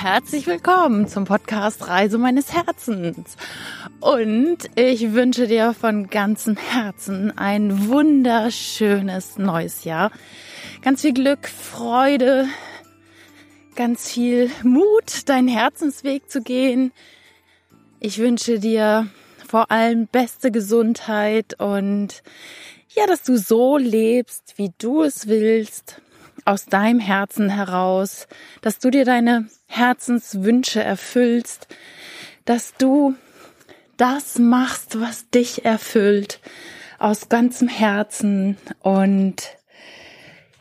herzlich willkommen zum Podcast Reise meines Herzens. Und ich wünsche dir von ganzem Herzen ein wunderschönes neues Jahr. Ganz viel Glück, Freude, ganz viel Mut, deinen Herzensweg zu gehen. Ich wünsche dir vor allem beste Gesundheit und ja, dass du so lebst, wie du es willst aus deinem Herzen heraus, dass du dir deine Herzenswünsche erfüllst, dass du das machst, was dich erfüllt, aus ganzem Herzen und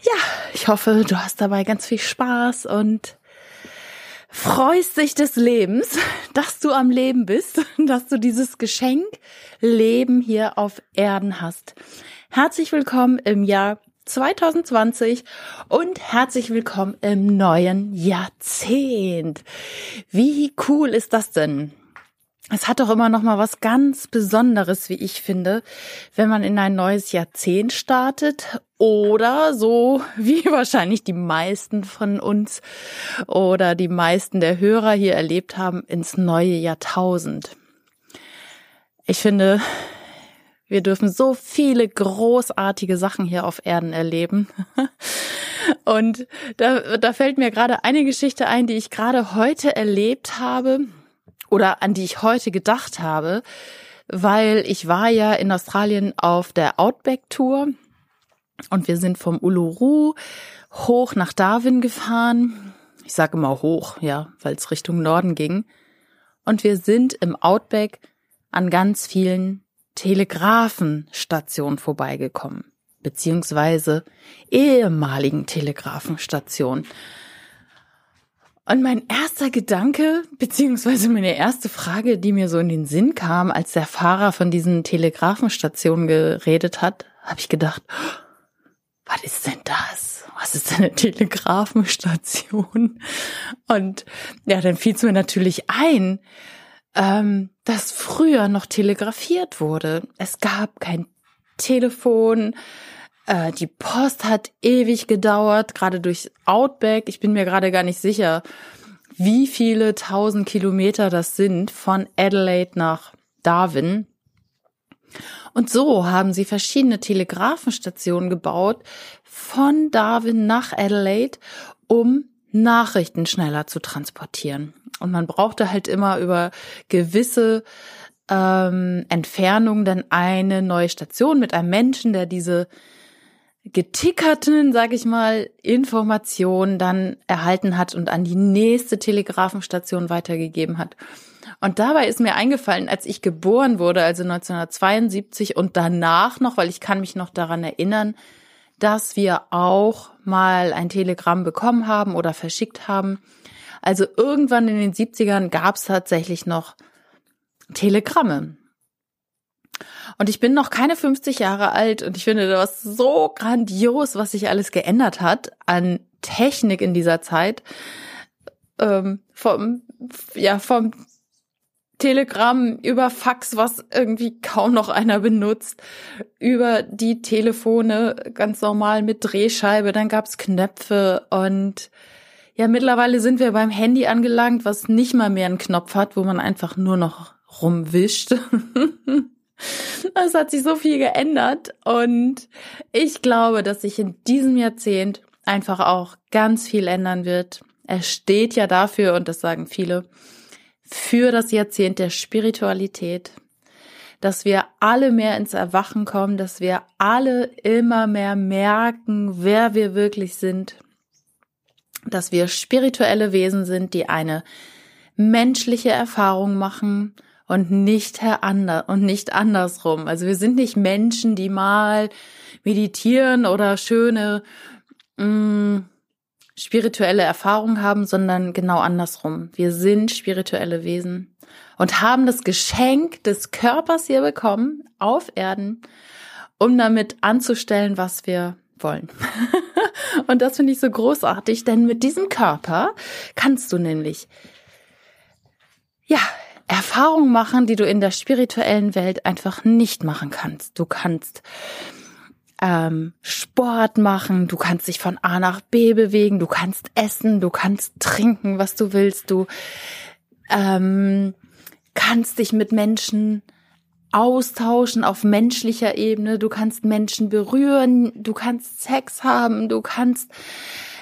ja, ich hoffe, du hast dabei ganz viel Spaß und freust dich des Lebens, dass du am Leben bist, dass du dieses Geschenk Leben hier auf Erden hast. Herzlich willkommen im Jahr 2020 und herzlich willkommen im neuen Jahrzehnt. Wie cool ist das denn? Es hat doch immer noch mal was ganz Besonderes, wie ich finde, wenn man in ein neues Jahrzehnt startet oder so wie wahrscheinlich die meisten von uns oder die meisten der Hörer hier erlebt haben, ins neue Jahrtausend. Ich finde, wir dürfen so viele großartige Sachen hier auf Erden erleben. Und da, da fällt mir gerade eine Geschichte ein, die ich gerade heute erlebt habe oder an die ich heute gedacht habe, weil ich war ja in Australien auf der Outback Tour und wir sind vom Uluru hoch nach Darwin gefahren. Ich sage immer hoch, ja, weil es Richtung Norden ging. Und wir sind im Outback an ganz vielen Telegrafenstation vorbeigekommen, beziehungsweise ehemaligen Telegrafenstation. Und mein erster Gedanke, beziehungsweise meine erste Frage, die mir so in den Sinn kam, als der Fahrer von diesen Telegrafenstationen geredet hat, habe ich gedacht, was ist denn das? Was ist denn eine Telegrafenstation? Und ja, dann fiel es mir natürlich ein, ähm, dass früher noch telegrafiert wurde. Es gab kein Telefon, äh, die Post hat ewig gedauert, gerade durch Outback. Ich bin mir gerade gar nicht sicher, wie viele tausend Kilometer das sind von Adelaide nach Darwin. Und so haben sie verschiedene Telegrafenstationen gebaut von Darwin nach Adelaide, um Nachrichten schneller zu transportieren. Und man brauchte halt immer über gewisse ähm, Entfernungen dann eine neue Station mit einem Menschen, der diese getickerten, sag ich mal, Informationen dann erhalten hat und an die nächste Telegrafenstation weitergegeben hat. Und dabei ist mir eingefallen, als ich geboren wurde, also 1972 und danach noch, weil ich kann mich noch daran erinnern, dass wir auch mal ein Telegramm bekommen haben oder verschickt haben. Also irgendwann in den 70ern gab es tatsächlich noch Telegramme. Und ich bin noch keine 50 Jahre alt und ich finde das so grandios, was sich alles geändert hat an Technik in dieser Zeit. Ähm, vom, ja, vom Telegramm, über Fax, was irgendwie kaum noch einer benutzt, über die Telefone ganz normal mit Drehscheibe, dann gab's Knöpfe und ja, mittlerweile sind wir beim Handy angelangt, was nicht mal mehr einen Knopf hat, wo man einfach nur noch rumwischt. Es hat sich so viel geändert und ich glaube, dass sich in diesem Jahrzehnt einfach auch ganz viel ändern wird. Er steht ja dafür, und das sagen viele, für das Jahrzehnt der Spiritualität, dass wir alle mehr ins Erwachen kommen, dass wir alle immer mehr merken, wer wir wirklich sind, dass wir spirituelle Wesen sind, die eine menschliche Erfahrung machen und nicht herander und nicht andersrum. Also wir sind nicht Menschen, die mal meditieren oder schöne mh, mm, spirituelle Erfahrung haben, sondern genau andersrum. Wir sind spirituelle Wesen und haben das Geschenk des Körpers hier bekommen auf Erden, um damit anzustellen, was wir wollen. und das finde ich so großartig, denn mit diesem Körper kannst du nämlich ja, Erfahrungen machen, die du in der spirituellen Welt einfach nicht machen kannst. Du kannst ähm, Sport machen, du kannst dich von A nach B bewegen, du kannst essen, du kannst trinken, was du willst, du ähm, kannst dich mit Menschen austauschen auf menschlicher Ebene, du kannst Menschen berühren, du kannst Sex haben, du kannst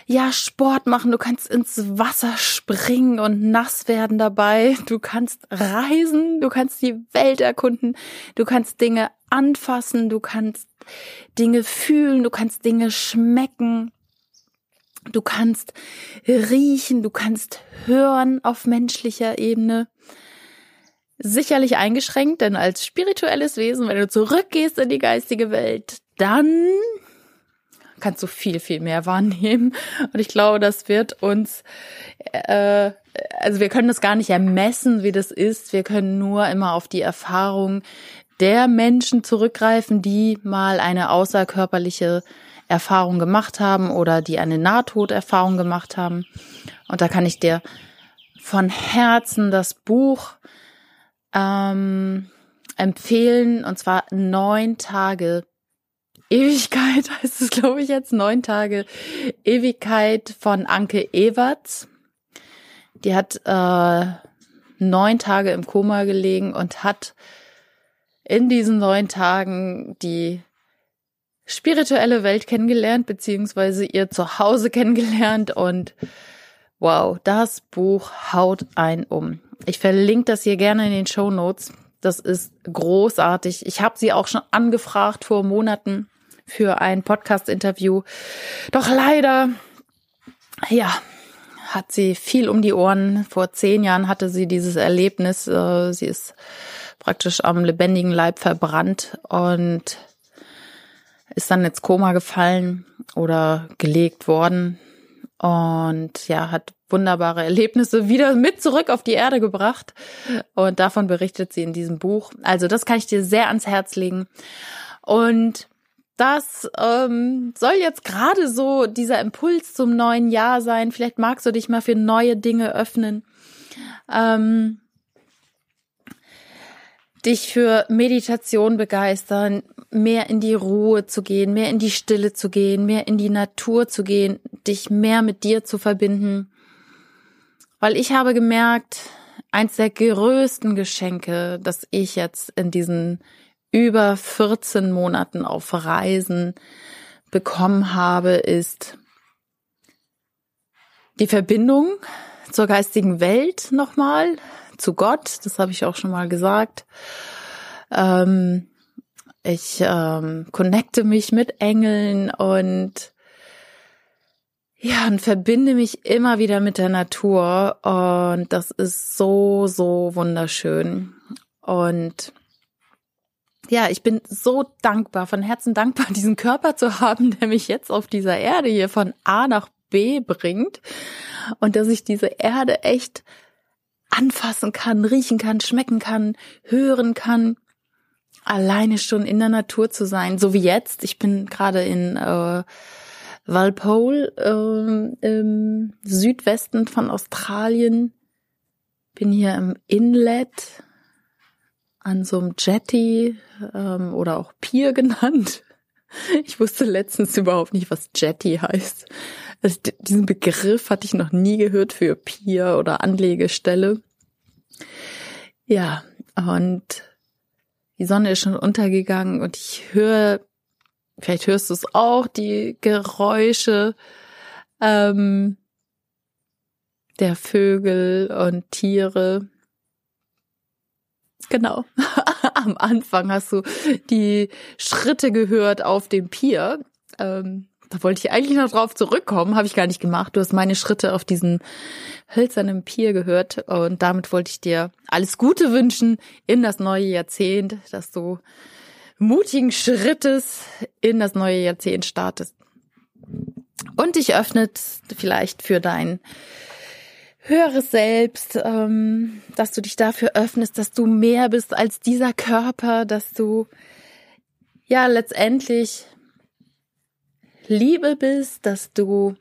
ja Sport machen, du kannst ins Wasser springen und nass werden dabei, du kannst reisen, du kannst die Welt erkunden, du kannst Dinge anfassen, du kannst Dinge fühlen, du kannst Dinge schmecken, du kannst riechen, du kannst hören auf menschlicher Ebene. Sicherlich eingeschränkt, denn als spirituelles Wesen, wenn du zurückgehst in die geistige Welt, dann kannst du viel, viel mehr wahrnehmen. Und ich glaube, das wird uns, äh, also wir können das gar nicht ermessen, wie das ist. Wir können nur immer auf die Erfahrung der Menschen zurückgreifen, die mal eine außerkörperliche Erfahrung gemacht haben oder die eine Nahtoderfahrung gemacht haben. Und da kann ich dir von Herzen das Buch ähm, empfehlen, und zwar neun Tage Ewigkeit heißt es, glaube ich, jetzt, neun Tage Ewigkeit von Anke Ewerts. Die hat äh, neun Tage im Koma gelegen und hat in diesen neun Tagen die spirituelle Welt kennengelernt, beziehungsweise ihr Zuhause kennengelernt und wow, das Buch haut ein um. Ich verlinke das hier gerne in den Show Notes. Das ist großartig. Ich habe sie auch schon angefragt vor Monaten für ein Podcast-Interview. Doch leider, ja, hat sie viel um die Ohren. Vor zehn Jahren hatte sie dieses Erlebnis. Äh, sie ist praktisch am lebendigen Leib verbrannt und ist dann ins Koma gefallen oder gelegt worden und ja, hat wunderbare Erlebnisse wieder mit zurück auf die Erde gebracht. Und davon berichtet sie in diesem Buch. Also das kann ich dir sehr ans Herz legen. Und das ähm, soll jetzt gerade so dieser Impuls zum neuen Jahr sein. Vielleicht magst du dich mal für neue Dinge öffnen. Ähm, dich für Meditation begeistern, mehr in die Ruhe zu gehen, mehr in die Stille zu gehen, mehr in die Natur zu gehen, dich mehr mit dir zu verbinden. Weil ich habe gemerkt, eins der größten Geschenke, das ich jetzt in diesen über 14 Monaten auf Reisen bekommen habe, ist die Verbindung zur geistigen Welt nochmal, zu Gott, das habe ich auch schon mal gesagt. Ähm, ich ähm, connecte mich mit Engeln und ja, und verbinde mich immer wieder mit der Natur und das ist so, so wunderschön. Und ja, ich bin so dankbar, von Herzen dankbar, diesen Körper zu haben, der mich jetzt auf dieser Erde hier von A nach B bringt und dass ich diese Erde echt anfassen kann, riechen kann, schmecken kann, hören kann, alleine schon in der Natur zu sein, so wie jetzt. Ich bin gerade in äh, Walpole äh, im Südwesten von Australien, bin hier im Inlet an so einem Jetty ähm, oder auch Pier genannt. Ich wusste letztens überhaupt nicht, was Jetty heißt. Also diesen Begriff hatte ich noch nie gehört für Pier oder Anlegestelle. Ja, und die Sonne ist schon untergegangen und ich höre, vielleicht hörst du es auch, die Geräusche ähm, der Vögel und Tiere. Genau. Am Anfang hast du die Schritte gehört auf dem Pier. Ähm, da wollte ich eigentlich noch drauf zurückkommen, habe ich gar nicht gemacht. Du hast meine Schritte auf diesen hölzernen Pier gehört und damit wollte ich dir alles Gute wünschen in das neue Jahrzehnt, dass du mutigen Schrittes in das neue Jahrzehnt startest und dich öffnet vielleicht für dein höheres Selbst, ähm, dass du dich dafür öffnest, dass du mehr bist als dieser Körper, dass du ja letztendlich Liebe bist, dass du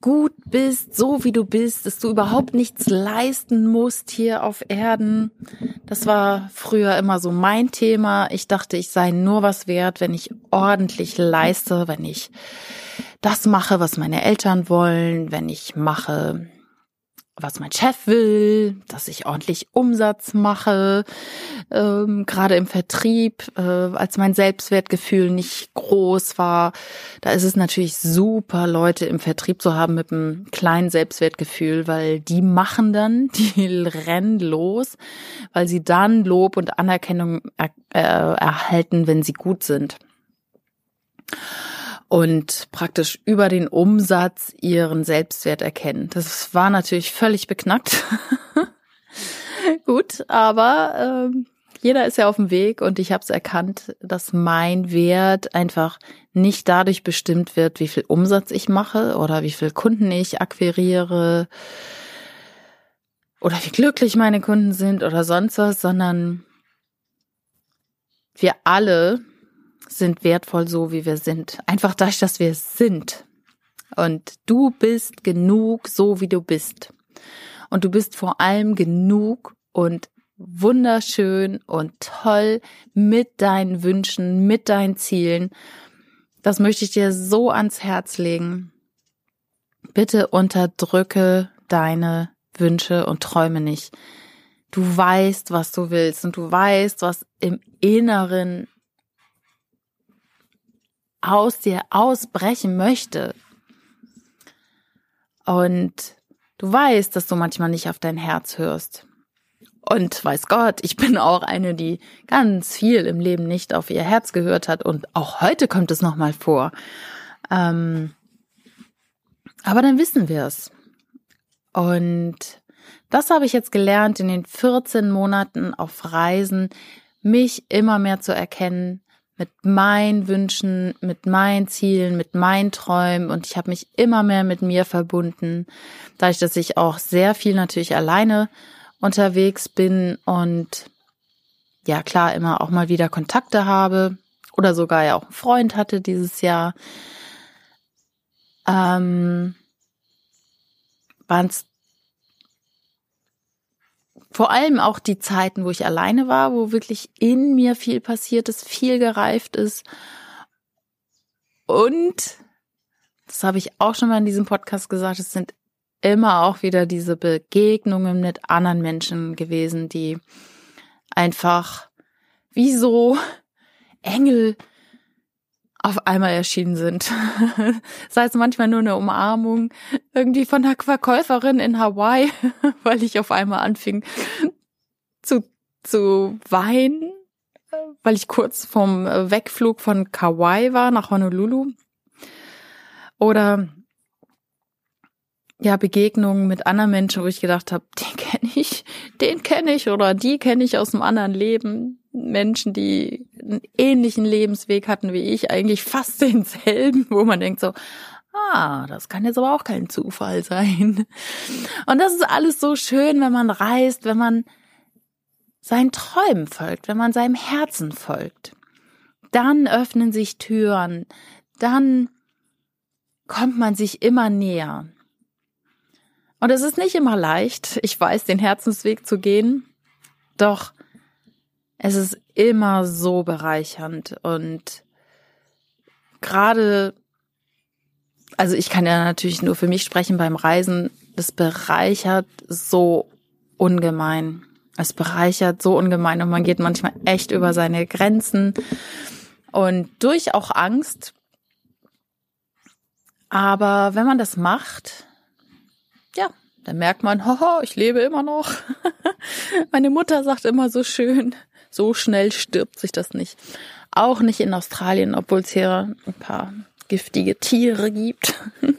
gut bist, so wie du bist, dass du überhaupt nichts leisten musst hier auf Erden. Das war früher immer so mein Thema. Ich dachte, ich sei nur was wert, wenn ich ordentlich leiste, wenn ich das mache, was meine Eltern wollen, wenn ich mache, was mein Chef will, dass ich ordentlich Umsatz mache, ähm, gerade im Vertrieb, äh, als mein Selbstwertgefühl nicht groß war. Da ist es natürlich super, Leute im Vertrieb zu haben mit einem kleinen Selbstwertgefühl, weil die machen dann, die rennen los, weil sie dann Lob und Anerkennung er, äh, erhalten, wenn sie gut sind und praktisch über den Umsatz ihren Selbstwert erkennen. Das war natürlich völlig beknackt. Gut, aber äh, jeder ist ja auf dem Weg und ich habe es erkannt, dass mein Wert einfach nicht dadurch bestimmt wird, wie viel Umsatz ich mache oder wie viel Kunden ich akquiriere oder wie glücklich meine Kunden sind oder sonst was, sondern wir alle sind wertvoll so, wie wir sind. Einfach dadurch, dass wir sind. Und du bist genug, so wie du bist. Und du bist vor allem genug und wunderschön und toll mit deinen Wünschen, mit deinen Zielen. Das möchte ich dir so ans Herz legen. Bitte unterdrücke deine Wünsche und Träume nicht. Du weißt, was du willst und du weißt, was im Inneren aus dir ausbrechen möchte. Und du weißt, dass du manchmal nicht auf dein Herz hörst. Und weiß Gott, ich bin auch eine, die ganz viel im Leben nicht auf ihr Herz gehört hat. Und auch heute kommt es nochmal vor. Ähm, aber dann wissen wir es. Und das habe ich jetzt gelernt in den 14 Monaten auf Reisen, mich immer mehr zu erkennen, mit meinen Wünschen, mit meinen Zielen, mit meinen Träumen. Und ich habe mich immer mehr mit mir verbunden, dadurch, dass ich auch sehr viel natürlich alleine unterwegs bin und ja klar immer auch mal wieder Kontakte habe oder sogar ja auch einen Freund hatte dieses Jahr, ähm, waren es vor allem auch die Zeiten, wo ich alleine war, wo wirklich in mir viel passiert ist, viel gereift ist. Und, das habe ich auch schon mal in diesem Podcast gesagt, es sind immer auch wieder diese Begegnungen mit anderen Menschen gewesen, die einfach wie so Engel auf einmal erschienen sind. Sei es manchmal nur eine Umarmung irgendwie von der Verkäuferin in Hawaii, weil ich auf einmal anfing zu, zu weinen, weil ich kurz vom Wegflug von Kauai war nach Honolulu. Oder ja, Begegnungen mit anderen Menschen, wo ich gedacht habe, den kenne ich, den kenne ich oder die kenne ich aus einem anderen Leben. Menschen, die einen ähnlichen Lebensweg hatten wie ich, eigentlich fast denselben, wo man denkt so, ah, das kann jetzt aber auch kein Zufall sein. Und das ist alles so schön, wenn man reist, wenn man seinen Träumen folgt, wenn man seinem Herzen folgt. Dann öffnen sich Türen, dann kommt man sich immer näher. Und es ist nicht immer leicht, ich weiß, den Herzensweg zu gehen, doch es ist immer so bereichernd und gerade, also ich kann ja natürlich nur für mich sprechen beim Reisen, das bereichert so ungemein. Es bereichert so ungemein und man geht manchmal echt über seine Grenzen und durch auch Angst. Aber wenn man das macht, ja, dann merkt man, hoho, ich lebe immer noch. Meine Mutter sagt immer so schön, so schnell stirbt sich das nicht. Auch nicht in Australien, obwohl es hier ein paar giftige Tiere gibt.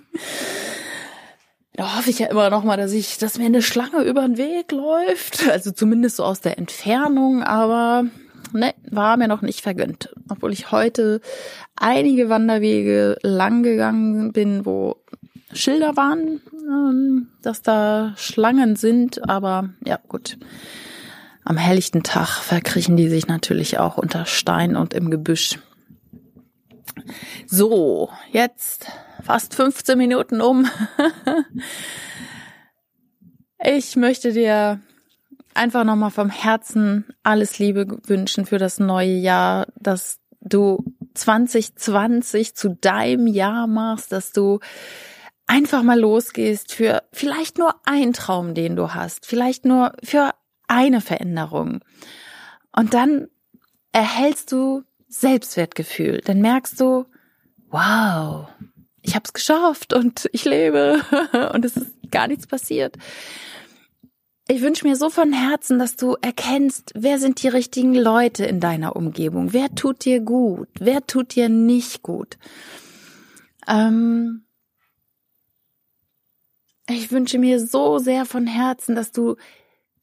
da hoffe ich ja immer noch mal, dass ich, dass mir eine Schlange über den Weg läuft. Also zumindest so aus der Entfernung, aber ne, war mir noch nicht vergönnt. Obwohl ich heute einige Wanderwege lang gegangen bin, wo Schilder waren, ähm, dass da Schlangen sind, aber ja, gut. Am helllichten Tag verkriechen die sich natürlich auch unter Stein und im Gebüsch. So, jetzt fast 15 Minuten um. ich möchte dir einfach nochmal vom Herzen alles Liebe wünschen für das neue Jahr, dass du 2020 zu deinem Jahr machst, dass du einfach mal losgehst für vielleicht nur einen Traum, den du hast, vielleicht nur für eine Veränderung. Und dann erhältst du Selbstwertgefühl. Dann merkst du, wow, ich habe es geschafft und ich lebe und es ist gar nichts passiert. Ich wünsche mir so von Herzen, dass du erkennst, wer sind die richtigen Leute in deiner Umgebung, wer tut dir gut, wer tut dir nicht gut. Ähm ich wünsche mir so sehr von Herzen, dass du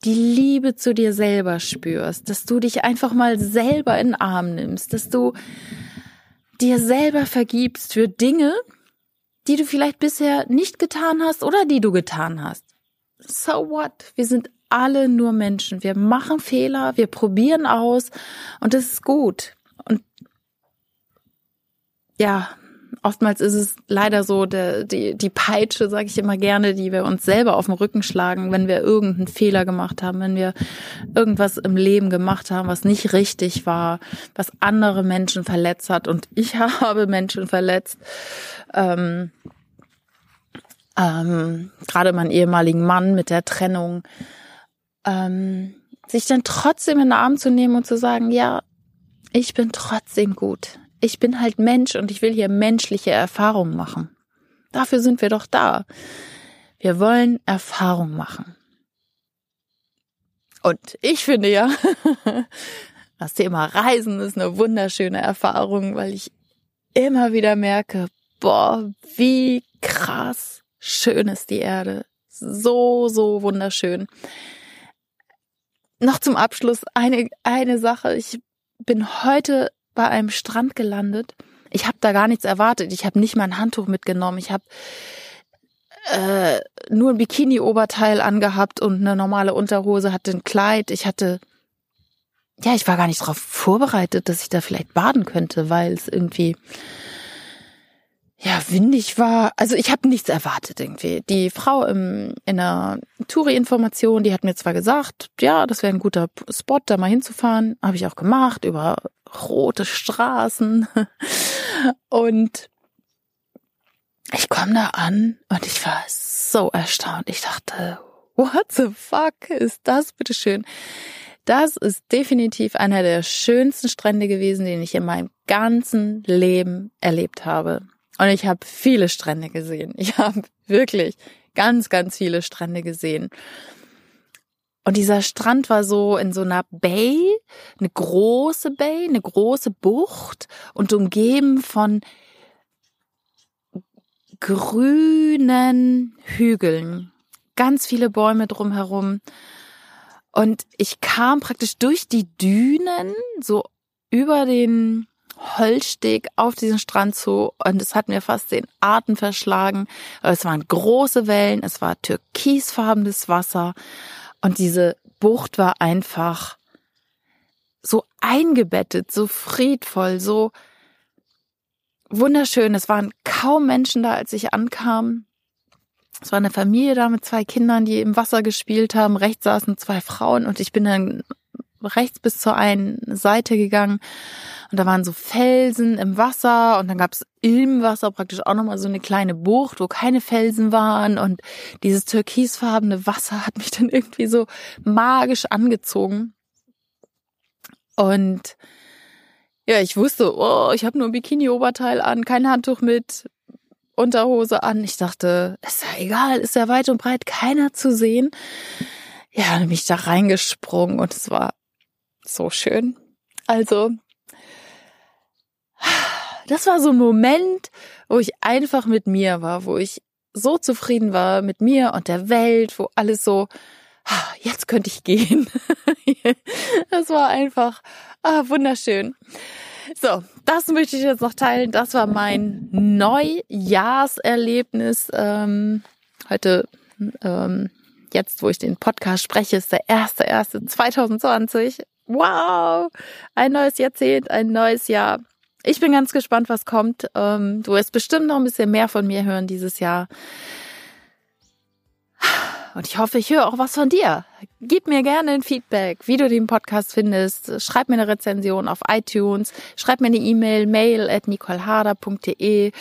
die Liebe zu dir selber spürst, dass du dich einfach mal selber in den Arm nimmst, dass du dir selber vergibst für Dinge, die du vielleicht bisher nicht getan hast oder die du getan hast so what? Wir sind alle nur Menschen. Wir machen Fehler, wir probieren aus und das ist gut. Und ja, oftmals ist es leider so, der, die, die Peitsche, sage ich immer gerne, die wir uns selber auf den Rücken schlagen, wenn wir irgendeinen Fehler gemacht haben, wenn wir irgendwas im Leben gemacht haben, was nicht richtig war, was andere Menschen verletzt hat. Und ich habe Menschen verletzt. Ähm, ähm, gerade meinen ehemaligen Mann mit der Trennung, ähm, sich dann trotzdem in den Arm zu nehmen und zu sagen, ja, ich bin trotzdem gut. Ich bin halt Mensch und ich will hier menschliche Erfahrungen machen. Dafür sind wir doch da. Wir wollen Erfahrung machen. Und ich finde ja, das Thema Reisen ist eine wunderschöne Erfahrung, weil ich immer wieder merke, boah, wie krass schön ist die Erde. So, so wunderschön. Noch zum Abschluss eine, eine Sache. Ich bin heute bei einem Strand gelandet. Ich habe da gar nichts erwartet. Ich habe nicht mal ein Handtuch mitgenommen. Ich habe äh, nur ein Bikini-Oberteil angehabt und eine normale Unterhose, hatte ein Kleid. Ich hatte, ja, ich war gar nicht darauf vorbereitet, dass ich da vielleicht baden könnte, weil es irgendwie ja, windig war. Also ich habe nichts erwartet irgendwie. Die Frau im, in der Touri-Information, die hat mir zwar gesagt, ja, das wäre ein guter Spot, da mal hinzufahren. Habe ich auch gemacht, über rote Straßen. Und ich komme da an und ich war so erstaunt. Ich dachte, what the fuck ist das bitteschön? Das ist definitiv einer der schönsten Strände gewesen, den ich in meinem ganzen Leben erlebt habe. Und ich habe viele Strände gesehen. Ich habe wirklich ganz, ganz viele Strände gesehen. Und dieser Strand war so in so einer Bay, eine große Bay, eine große Bucht und umgeben von grünen Hügeln. Ganz viele Bäume drumherum. Und ich kam praktisch durch die Dünen so über den Holzsteg auf diesen Strand zu und es hat mir fast den Atem verschlagen. Es waren große Wellen, es war türkisfarbenes Wasser und diese Bucht war einfach so eingebettet, so friedvoll, so wunderschön. Es waren kaum Menschen da, als ich ankam. Es war eine Familie da mit zwei Kindern, die im Wasser gespielt haben. Rechts saßen zwei Frauen und ich bin dann rechts bis zur einen Seite gegangen und da waren so Felsen im Wasser und dann gab es im Wasser praktisch auch nochmal so eine kleine Bucht, wo keine Felsen waren und dieses türkisfarbene Wasser hat mich dann irgendwie so magisch angezogen. Und ja, ich wusste, oh, ich habe nur ein Bikini-Oberteil an, kein Handtuch mit, Unterhose an. Ich dachte, ist ja egal, ist ja weit und breit keiner zu sehen. Ja, dann bin ich da reingesprungen und es war so schön. Also, das war so ein Moment, wo ich einfach mit mir war, wo ich so zufrieden war mit mir und der Welt, wo alles so, ah, jetzt könnte ich gehen. das war einfach ah, wunderschön. So, das möchte ich jetzt noch teilen. Das war mein Neujahrserlebnis. Ähm, heute, ähm, jetzt, wo ich den Podcast spreche, ist der erste, erste 2020 wow, ein neues Jahrzehnt, ein neues Jahr. ich bin ganz gespannt, was kommt. Ähm, du wirst bestimmt noch ein bisschen mehr von mir hören dieses Jahr. Und ich hoffe, ich höre auch was von dir. Gib mir gerne ein Feedback, wie du den Podcast findest. Schreib mir eine Rezension auf iTunes. Schreib mir eine E-Mail, mail at nicoleharder.de.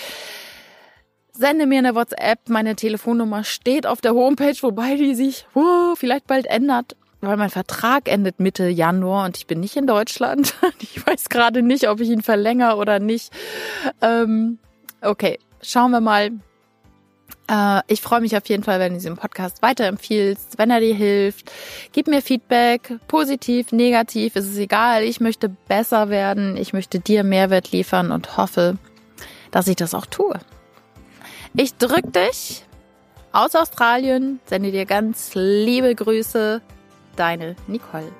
Sende mir eine WhatsApp. Meine Telefonnummer steht auf der Homepage, wobei die sich uh, vielleicht bald ändert, weil mein Vertrag endet Mitte Januar und ich bin nicht in Deutschland. Ich weiß gerade nicht, ob ich ihn verlängere oder nicht. Ähm, okay, schauen wir mal. Äh, ich freue mich auf jeden Fall, wenn du diesen Podcast weiterempfiehlst, wenn er dir hilft. Gib mir Feedback, positiv, negativ, ist es egal. Ich möchte besser werden, ich möchte dir Mehrwert liefern und hoffe, dass ich das auch tue. Ich drück dich aus Australien, sende dir ganz liebe Grüße. Deine Nicole.